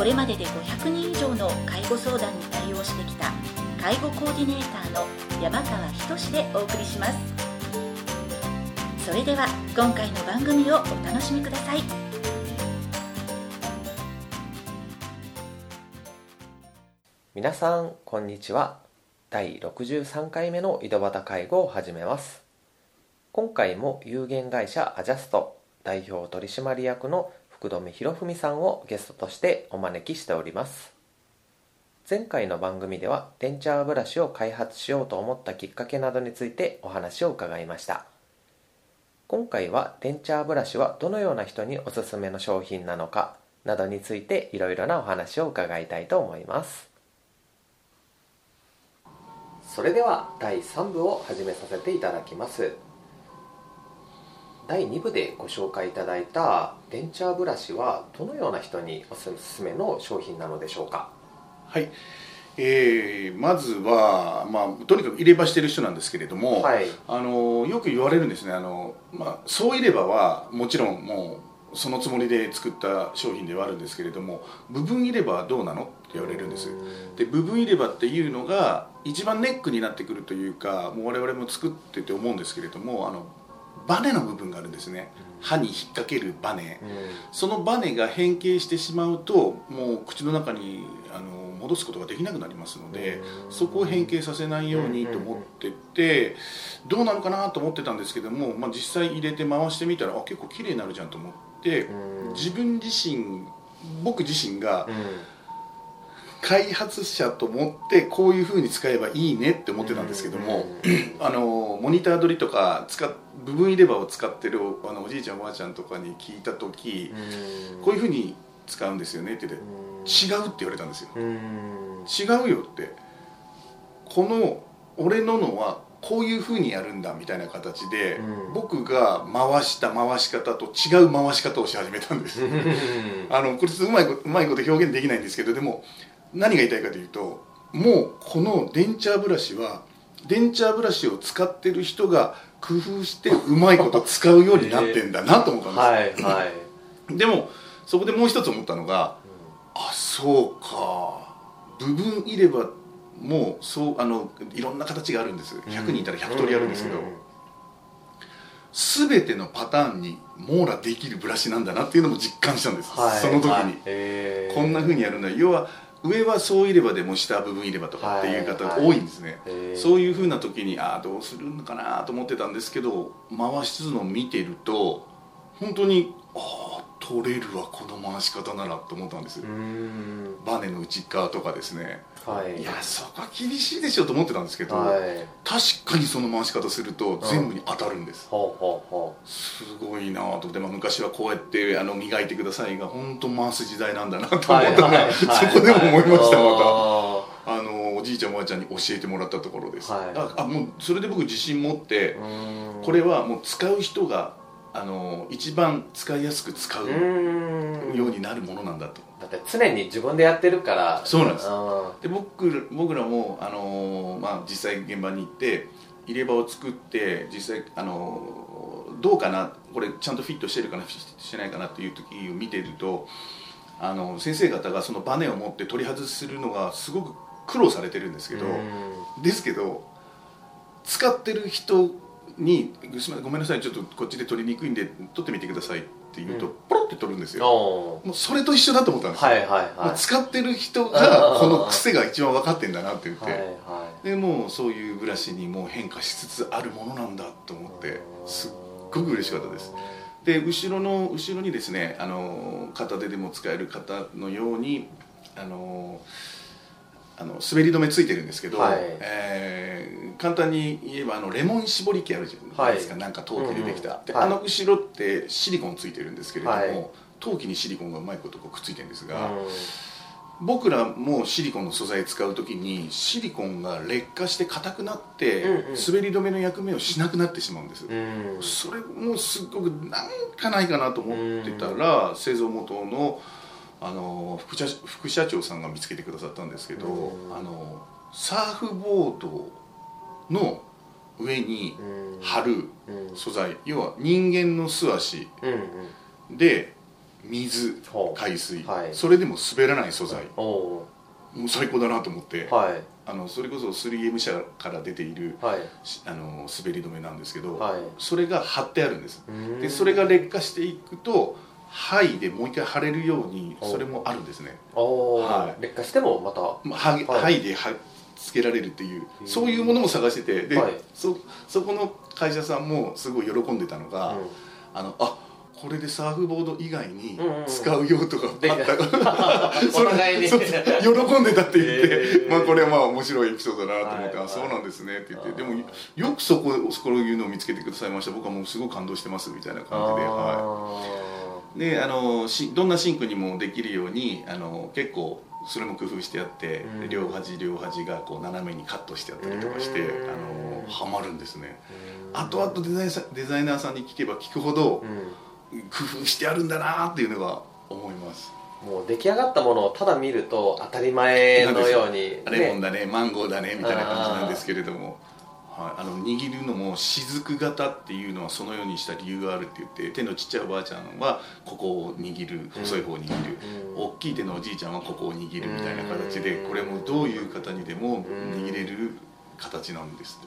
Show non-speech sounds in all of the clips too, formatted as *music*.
これまでで500人以上の介護相談に対応してきた介護コーディネーターの山川仁でお送りします。それでは今回の番組をお楽しみください。皆さんこんにちは。第63回目の井戸端介護を始めます。今回も有限会社アジャスト代表取締役の福留博文さんをゲストとしてお招きしております。前回の番組ではデンチャーブラシを開発しようと思ったきっかけなどについてお話を伺いました。今回はデンチャーブラシはどのような人におすすめの商品なのかなどについていろいろなお話を伺いたいと思います。それでは第3部を始めさせていただきます。第2部でご紹介いただいたデンチャーブラシはどのような人におすすめの商品なのでしょうか？はい。えー、まずは、まあ、とにかく入れ歯してる人なんですけれども、はい。あのよく言われるんですね。あの、まあ、そう入れ歯はもちろんもうそのつもりで作った商品ではあるんですけれども部分入れ歯はどうなの？って言われるんです。で部分入れ歯っていうのが一番ネックになってくるというかもう我々も作ってて思うんですけれどもあのバネの部分があるんですね。歯に引っ掛けるバネ、そのバネが変形してしまうともう口の中にあの戻すことができなくなりますのでそこを変形させないようにと思っててどうなのかなと思ってたんですけども、まあ、実際入れて回してみたらあ結構綺麗になるじゃんと思って自分自身僕自身が開発者と思ってこういうふうに使えばいいねって思ってたんですけどもあのモニター撮りとか使っ部分入れ歯を使ってるあのおじいちゃんおばあちゃんとかに聞いた時こういうふうに使うんですよねって言って違うって言われたんですよ。違うよって。この俺ののはこういうふうにやるんだみたいな形で、うん。僕が回した回し方と違う回し方をし始めたんです。あのこれうまいことうまいこと表現できないんですけどでも何が言いたいかというともうこのデンチャーブラシはデンチャーブラシを使ってる人が工夫してうまいこと使うようになってんだなと思ったんです、はいはい。でもそこでもう一つ思ったのが、あそうか。部分入れ歯もそうあのいろんな形があるんです。100人いたら100通りあるんですけど、全てのパターンに網羅できるブラシなんだなっていうのも実感したんです、はい。その時に、はい。こんな風にやるんだ。要は上はそう入れ歯でも下は部分入れ歯とかっていう方が多いんですね、はい。はいそういう風な時にああどうするのかなと思ってたんですけど回しつのを見てると本当にああ取れるわこの回し方ならと思ったんです、バネの内側とかですね。はい。いやそこは厳しいでしょと思ってたんですけど、はい。確かにその回し方すると全部に当たるんです、ほうほうほすごいなと。思って、まあ、昔はこうやってあの磨いてくださいが本当回す時代なんだなと思ったうはいそこでも思いましたまあたあのおじいちゃんおばあちゃんに教えてもらったところです、はい。ああもうそれで僕自信持ってこれはもう使う人があの一番使いやすく使ううようになるものなんだと。だって常に自分でやってるから。そうなんです。あで僕僕らも、あのーまあ、実際現場に行って入れ歯を作って実際、あのーどうかなこれちゃんとフィットしてるかなフィットしてないかなっていう時を見てるとあの先生方がそのバネを持って取り外するのがすごく苦労されてるんですけど、うん。ですけど使ってる人に「すみませんごめんなさいちょっとこっちで取りにくいんで取ってみてください」って言うと、うん。ポロって取るんですよ。もうそれと一緒だと思ったんですよ、はいはいもはう使ってる人がこの癖が一番分かってんだなって言って、いはい。はでもうそういうブラシにもう変化しつつあるものなんだと思ってすっごく嬉しかったです。で後ろの後ろにですねあの片手でも使える方のようにあのあの滑り止めついてるんですけど、はい。えー簡単に言えばあのレモン絞り器あるじゃないですか、はい。なんか陶器でできた、でうんはいあの後ろってシリコンついてるんですけれども、はい。陶器にシリコンがうまいことこうくっついてるんですが、うん。僕らもシリコンの素材使う時にシリコンが劣化して硬くなって、うんうん。滑り止めの役目をしなくなってしまうんです、うん。それもすっごくなんかないかなと思ってたら、製造元のあの副社副社長さんが見つけてくださったんですけど、うん。あのサーフボードの上にうん。貼るうん。素材要は人間の素足で水海水、はい。それでも滑らない素材。もう最高だなと思って、ーはい。あのそれこそ 3M 社から出ているはい。しあの滑り止めなんですけど、はい。それが貼ってあるんです。うん。でそれが劣化していくと剥いでもう一回貼れるようにそれもあるんですね。はい。劣化してもまたまあ剥いはい。で貼っつけられるっていううん。そういうものも探しててで、はい。そそこの会社さんもすごい喜んでたのが、うん。あのあこれでサーフボード以外に使う用途があった。で *laughs* から、喜んでたって言って、へー。まあこれはまあ面白いエピソードだなと思って、はい。あそうなんですねって言ってでもよくそこそういうのを見つけてくださいました。僕はもうすごい感動してますみたいな感じで、はあい、であのしどんなシンクにもできるようにあの結構それも工夫してあって、うん。両端両端がこう斜めにカットしてあったりとかして、うん。あのハマるんですね。ー後々デザイデザイナーさんに聞けば聞くほどうん。工夫してあるんだなっていうのが思います。もう出来上がったものをただ見ると当たり前のように、レモンだねマンゴーだねみたいな感じなんですけれども、はい、あの握るのも雫型っていうのはそのようにした理由があるって言って手のちっちゃいおばあちゃんはここを握る細い方を握る、うん。大きい手のおじいちゃんはここを握るみたいな形でうん。これもどういう方にでもうん。握れる形なんです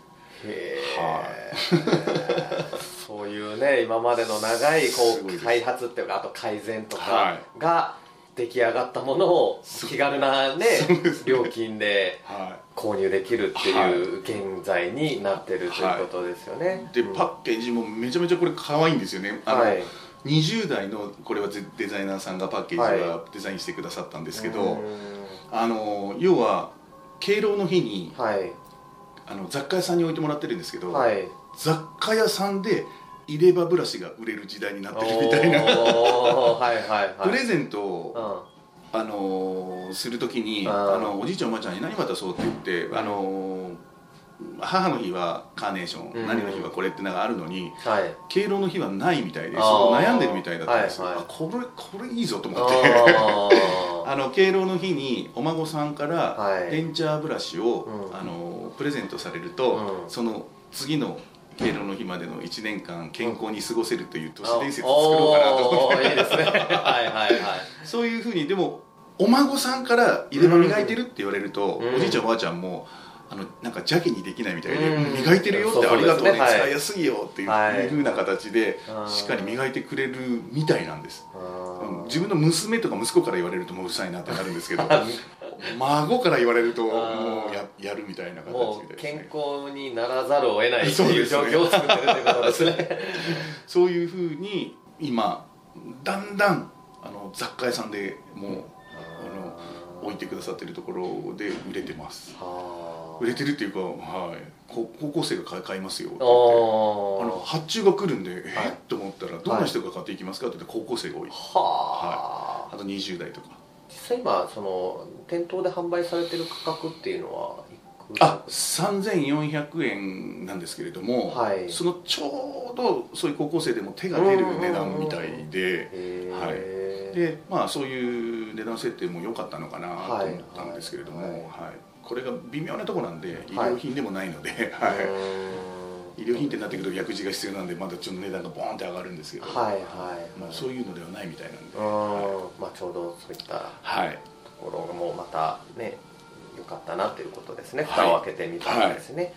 へはえ *laughs* そういうね今までの長いこう開発っていうかあと改善とはかが出来上がったものを気軽なね *laughs* 料金では購入できるっていう現在になってるということですよね。い、でうん。パッケージもめちゃめちゃこれ可愛いんですよね。あの、はい。20代のこれはデデザイナーさんがパッケージはデザインしてくださったんですけど、うん。あの要は敬老の日にはい。あの雑貨屋さんに置いてもらってるんですけど、はい。雑貨屋さんで入れ歯ブラシが売れる時代になってるみたいな、はいはいはい。プレゼントを、うん。あのーするときにあのおじいちゃんおばあちゃんに何渡そう？って言って、あのー母の日はカーネーション、うん何の日はこれ？ってのがあるのにはい。敬老の日はないみたいで悩んでるみたいだったんですよ、はいはい。あこれこれいいぞと思あって。ー。*laughs* あの敬老の日にお孫さんからはい。デンチャーブラシを、うん。あのプレゼントされると、うん。その次の敬老の日までの1年間健康に過ごせるという都市伝説作ろうかなと思ってーいいですねはいはいはいそういうふうにでもお孫さんから入れ歯磨いてるって言われると、うんおじいちゃんおばあちゃんもあのなんか邪気にできないみたいで、うん磨いてるよってありがとうねね使いやすいよっていう,、はいふうな形でしっかり磨いてくれるみたいなんです、うん自分の娘とか息子から言われるともううるさいなってなるんですけど孫から言われるともうややるみたいな形ですね。健康にならざるを得ないっていう状況を作ってるということですね。*laughs* そういうふうに今だんだんあの雑貨屋さんでもうあの置いてくださってるところで売れてます。は売れてるっていうか、はい、こ高校生が買い買いますよってあ言ってあのー発注が来るんで、えはい。っと思ったらどんな人が買っていきますかって言って高校生が多い、はあ。あと20代とか実際今その店頭で販売されてる価格っていうのはあ3400円なんですけれども、はい。そのちょうどそういう高校生でも手が出る値段みたいで、へー。でまあそういう値段設定も良かったのかなと思ったんですけれども、ははい。いこれが微妙なところなんで医はい。療品でもないので、うはい。ーん医療品ってなってくると薬事が必要なんでまだちょっと値段がボーンって上がるんですけど、はいはい。まあ、そういうのではないみたいなんで、うーん。まあちょうどそういった。はい。ところもまたね良かったなということですね。はい。蓋を開けてみたらですね、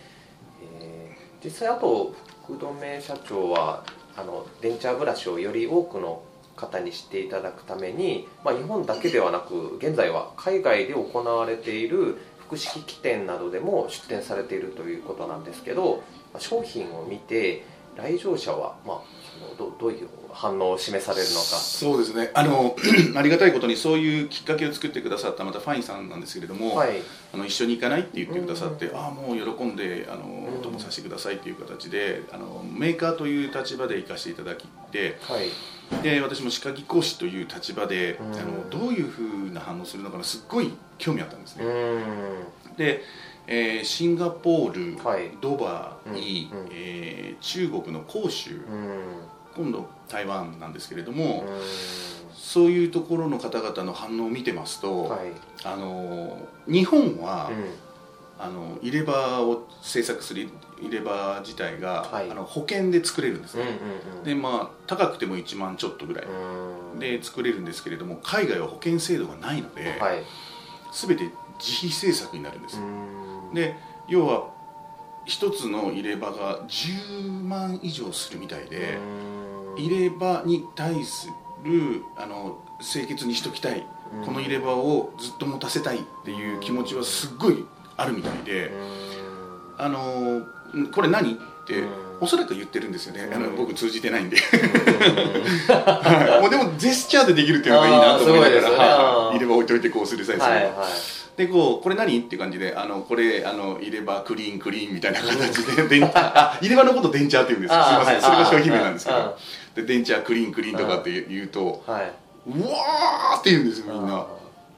えー実際あと福留社長はあのデンチャーブラシをより多くの方に知っていただくために、まあ、日本だけではなく現在は海外で行われている複式機店などでも出展されているということなんですけどまあ商品を見て来場者は、まあ、そのどどういう反応を示されるのか。そうですね。あの *clears throat* ありがたいことにそういうきっかけを作ってくださったまたファインさんなんですけれども、はい。あの一緒に行かないって言ってくださって、うんああもう喜んであのうん。お供させてくださいっていう形であのメーカーという立場で行かせていただきではい。で私も歯科技講師という立場で、うん。あのどういうふうな反応するのかなすっごい興味あったんですうね、ん。で、えーシンガポール、はい。ドバイ、うん。うん。えー中国の広州うん。今度台湾なんですけれども、うそういうところの方々の反応を見てますと、んはい。あの日本は、うん。あの入れ歯を製作する入れ歯自体が、はい。あの保険で作れるんですうんね、うん。でまあ高くても1万ちょっとぐらい。うん。で作れるんですけれども海外は保険制度がないので、はい。全て自費制作になるんです、うん。で要は一つの入れ歯が10万以上するみたいで、うん。入れ歯に対するあの清潔にしときたい、うんこの入れ歯をずっと持たせたいっていう気持ちはすっごいあるみたいで、あのんこれ何？って、うん。おそらく言ってるんですよね、あのうん僕通じてないんで、*laughs* はい、もうでもジェスチャーでできるっていうのがいいなと思いながら、入れ歯置いといてこうする際するのはいはい。でこうこれ何？って感じであのこれあの入れ歯クリーンクリーンみたいな形で *laughs* 電あ入れ歯のこと電チャーって言うんですよ。すいません。それが商品名なんですけあどで電チャークリーンクリーンとかって言うとはい。うわーって言うんですよみんな。あ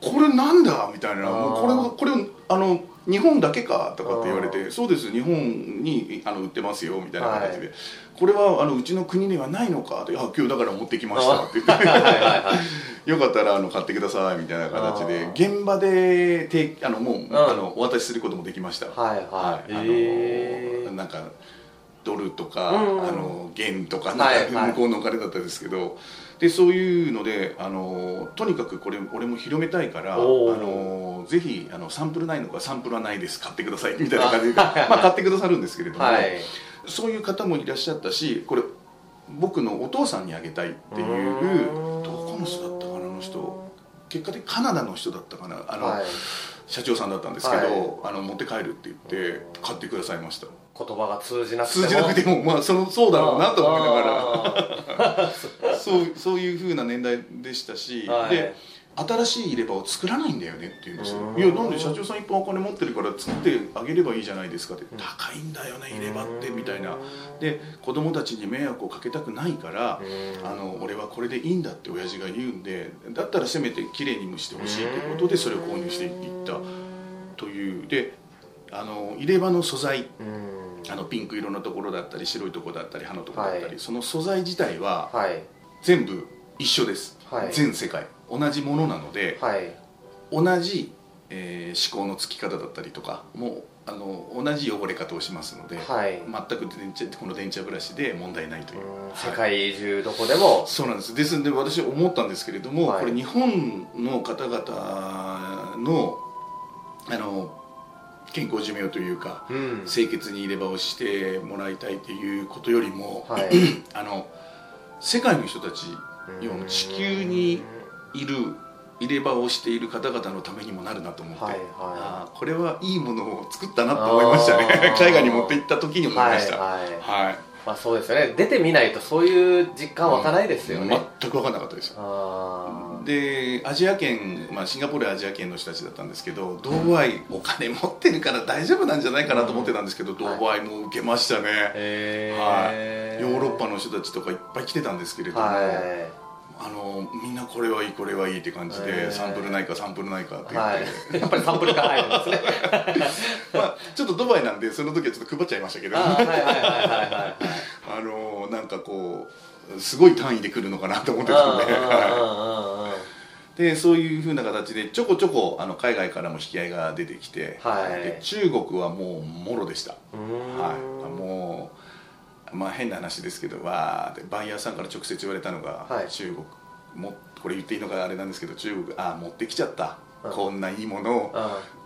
これなんだ？みたいな。もうこれはこれをあの日本だけかとかって言われてそうです日本にあの売ってますよみたいな形で、はこれはあのうちの国にはないのかってあ今日だから持ってきましたって。言ってはいはいはい。よかったらあの買ってくださいみたいな形であ現場でてあのもう、ん。あのお渡しすることもできました。はいはい。あのへー。なんかドルとか、うん。あの元とかはいなんか向こうのお金だったんですけど、でそういうのであのとにかくこれ俺も広めたいからあのぜひあのサンプルないのかサンプルはないです買ってくださいみた *laughs* い。な感じでまあ買ってくださるんですけれども、はい。そういう方もいらっしゃったしこれ僕のお父さんにあげたいっていううん。どこの人だったかなあの人。結果的にカナダの人だったかなあの、はい。社長さんだったんですけど、はい。あの持って帰るって言って買ってくださいました言葉が通じなくても。通じなくてもまあそのそうだろうなと思いながら。ら *laughs* そうそういうふうな年代でしたし、はい。で新しい入れ歯を作らないんだよねって言うんですよ。うん。いやなんで社長さんいっぱいお金持ってるから作ってあげればいいじゃないですかって。高いんだよね入れ歯ってみたいな。で子供たちに迷惑をかけたくないからあの俺はこれでいいんだって親父が言うんでだったらせめて綺麗に蒸してほしいということでそれを購入していったという。であの入れ歯の素材うんあのピンク色のところだったり白いところだったり歯のところだったり、はい。その素材自体ははい。全部一緒です、はい。全世界。同じものなので、はい。同じ、えー思考のつき方だったりとかもうあの同じ汚れ方をしますので、はい。全く電池この電池ブラシで問題ないという、世界中どこでも。そうなんです。ですので私思ったんですけれども、はい。これ日本の方々のあの健康寿命というかうん。清潔に入れ歯をしてもらいたいということよりも、はい。*clears throat* あの世界の人たち要は地球にいる入れ歯をしている方々のためにもなるなと思って、はいはい。あーこれはいいものを作ったなと思いましたね。*laughs* 海外に持って行った時に思いました。はいはい。はいまあそうですよね。出てみないとそういう実感湧かないですよね、全く分かんなかったです。よあでアジア圏、まあ、シンガポールはアジア圏の人たちだったんですけどドバイお金持ってるから大丈夫なんじゃないかなと思ってたんですけど、ドバイも受けましたね、ーへー。ヨーロッパの人たちとかいっぱい来てたんですけれども、はあのみんなこれはいいこれはいいって感じへでーサンプルないかサンプルないかってい、言って、はい、*laughs* やっぱりサンプルが入るんですね。*laughs* まあ、ちょっとドバイなんでその時はちょっと配っちゃいましたけど。あのなんかこうすごい単位で来るのかなと思ってたんで。はいはでそういうふうな形でちょこちょこあの海外からも引き合いが出てきて、はい。で中国はもうもろでした、はい、もう、まあ、変な話ですけどわーってバイヤーさんから直接言われたのが、はい。中国もこれ言っていいのかあれなんですけど中国あー持ってきちゃった、うん。こんないいものを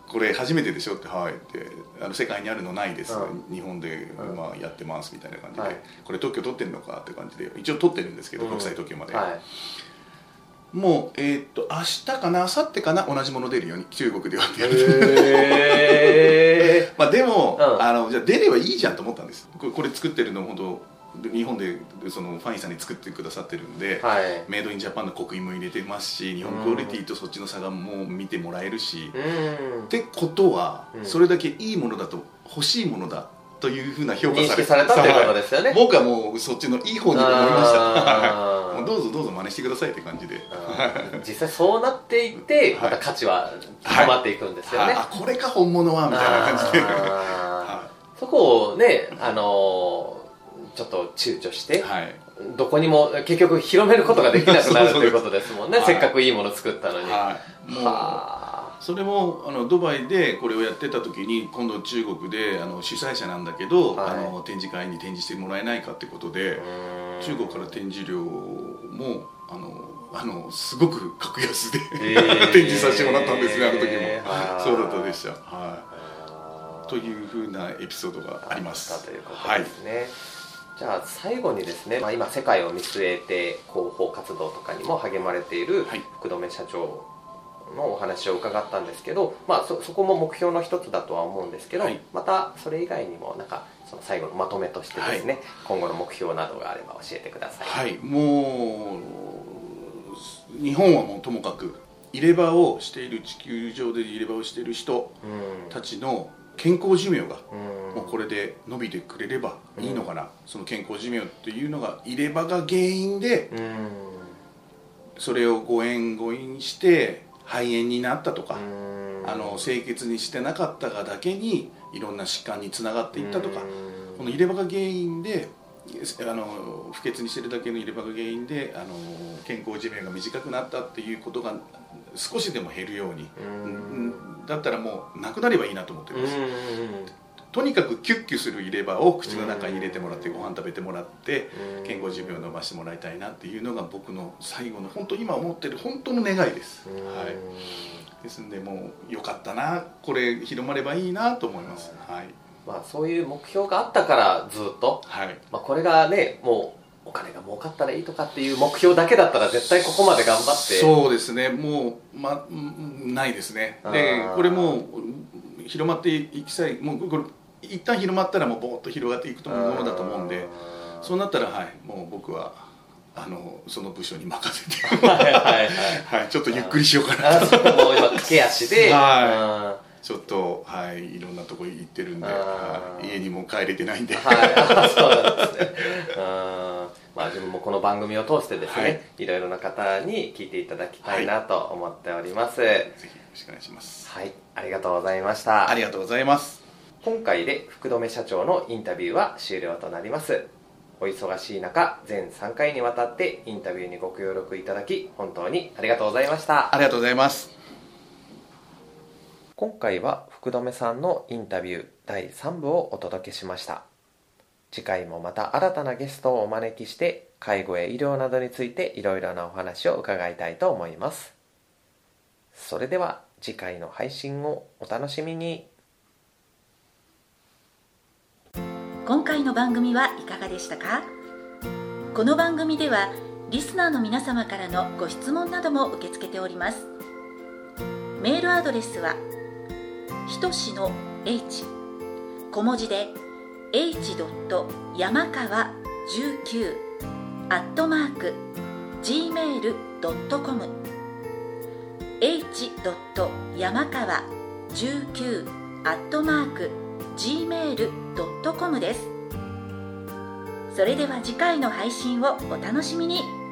これ初めてでしょってはいってあの世界にあるのないです、う日本で、うん。まあ、やってますみたいな感じで、はい。これ特許取ってるのかって感じで一応取ってるんですけど、うん。国際特許まで、はい。もうえーっと明日かな明後日かな同じもの出るように中国ではって言われて、へまあでも、うん。あのじゃあ出ればいいじゃんと思ったんです。これこれ作ってるの本当日本でそのファンイさんに作ってくださってるんで、はい。メイドインジャパンの刻印も入れてますし日本クオリティとそっちの差がもう見てもらえるし、うん。ってことは、うん。それだけいいものだと欲しいものだというふうな評価認され識されたということですよね。僕はもうそっちのいい方に思いましたどうぞどうぞ真似してくださいって感じで、うん実際そうなっていってまた価値は高まっていくんですよね、はい。あこれか本物はみたいな感じで、はそこをね、あのーちょっと躊躇して、いはい。どこにも結局広めることができなくなるということですもんね、はい。せっかくいいもの作ったのに。はい。もうはそれもあのドバイでこれをやってた時に今度中国であの主催者なんだけど、はい。あの展示会に展示してもらえないかってことで、あ中国から展示料もあのあのすごく格安で、へー。*laughs* 展示させてもらったんですねあの時も、はい。そうだったでした、はい、というふうなエピソードがあります。ということはいですね。じゃあ最後にですね、まあ、今世界を見据えて広報活動とかにも励まれているはい。福留社長のお話を伺ったんですけど、まあ、そそこも目標の一つだとは思うんですけど、はい。またそれ以外にもなんかその最後のまとめとしてですね、今後の目標などがあれば教えてください。はい。もう日本はもうともかく入れ歯をしている地球上で入れ歯をしている人うん。たちの健康寿命がうん。もうこれで伸びてくれればいいのかな、その健康寿命っていうのが入れ歯が原因でうん。それを誤嚥誤飲して肺炎になったとか、うん。あの清潔にしてなかったがだけにいろんな疾患につながっていったとか、うん。この入れ歯が原因であの不潔にしてるだけの入れ歯が原因であの健康寿命が短くなったっていうことが少しでも減るように、だったらもうなくなればいいなと思ってます、うんとにかくキュッキュする入れ歯を口の中に入れてもらってご飯食べてもらってうん。健康寿命を伸ばしてもらいたいなっていうのが僕の最後の本当今思ってる本当の願いです、うん。はい、ですんでもうよかったなこれ広まればいいなと思います。はい。まあ、そういう目標があったからずっと、はい。まあ、これがねもうお金が儲かったらいいとかっていう目標だけだったら絶対ここまで頑張って。そうですね。もう、ま、うんないですね。あでー。これもう広まっていきさえもうこれ一旦広まったらもうボーッと広がっていくと思うものだと思うんでそうなったらはいもう僕はあのその部署に任せて。はいはいはいはい。ちょっとゆっくりしようかなあそこも今駆け足で、はうんちょっとはいいろんなとこ行ってるんで、家にも帰れてないんで、はい、あそうなんですね。うんまあ自分もこの番組を通してですね、はい。い、ろいろな方に聞いていただきたいなと思っております。ぜひよろしくお願いします。はい、ありがとうございました。ありがとうございます今回で福留社長のインタビューは終了となります。お忙しい中、全3回にわたってインタビューにご協力いただき、本当にありがとうございました。ありがとうございます今回は福留さんのインタビュー第3部をお届けしました次回もまた新たなゲストをお招きして介護や医療などについていろいろなお話を伺いたいと思いますそれでは次回の配信をお楽しみに今回の番組はいかがでしたか？この番組ではリスナーの皆様からのご質問なども受け付けておりますメールアドレスはひとしの h 小文字で h. 山川19アットマーク gmail.com h. 山川19アットマーク gmail.com です。それでは次回の配信をお楽しみに。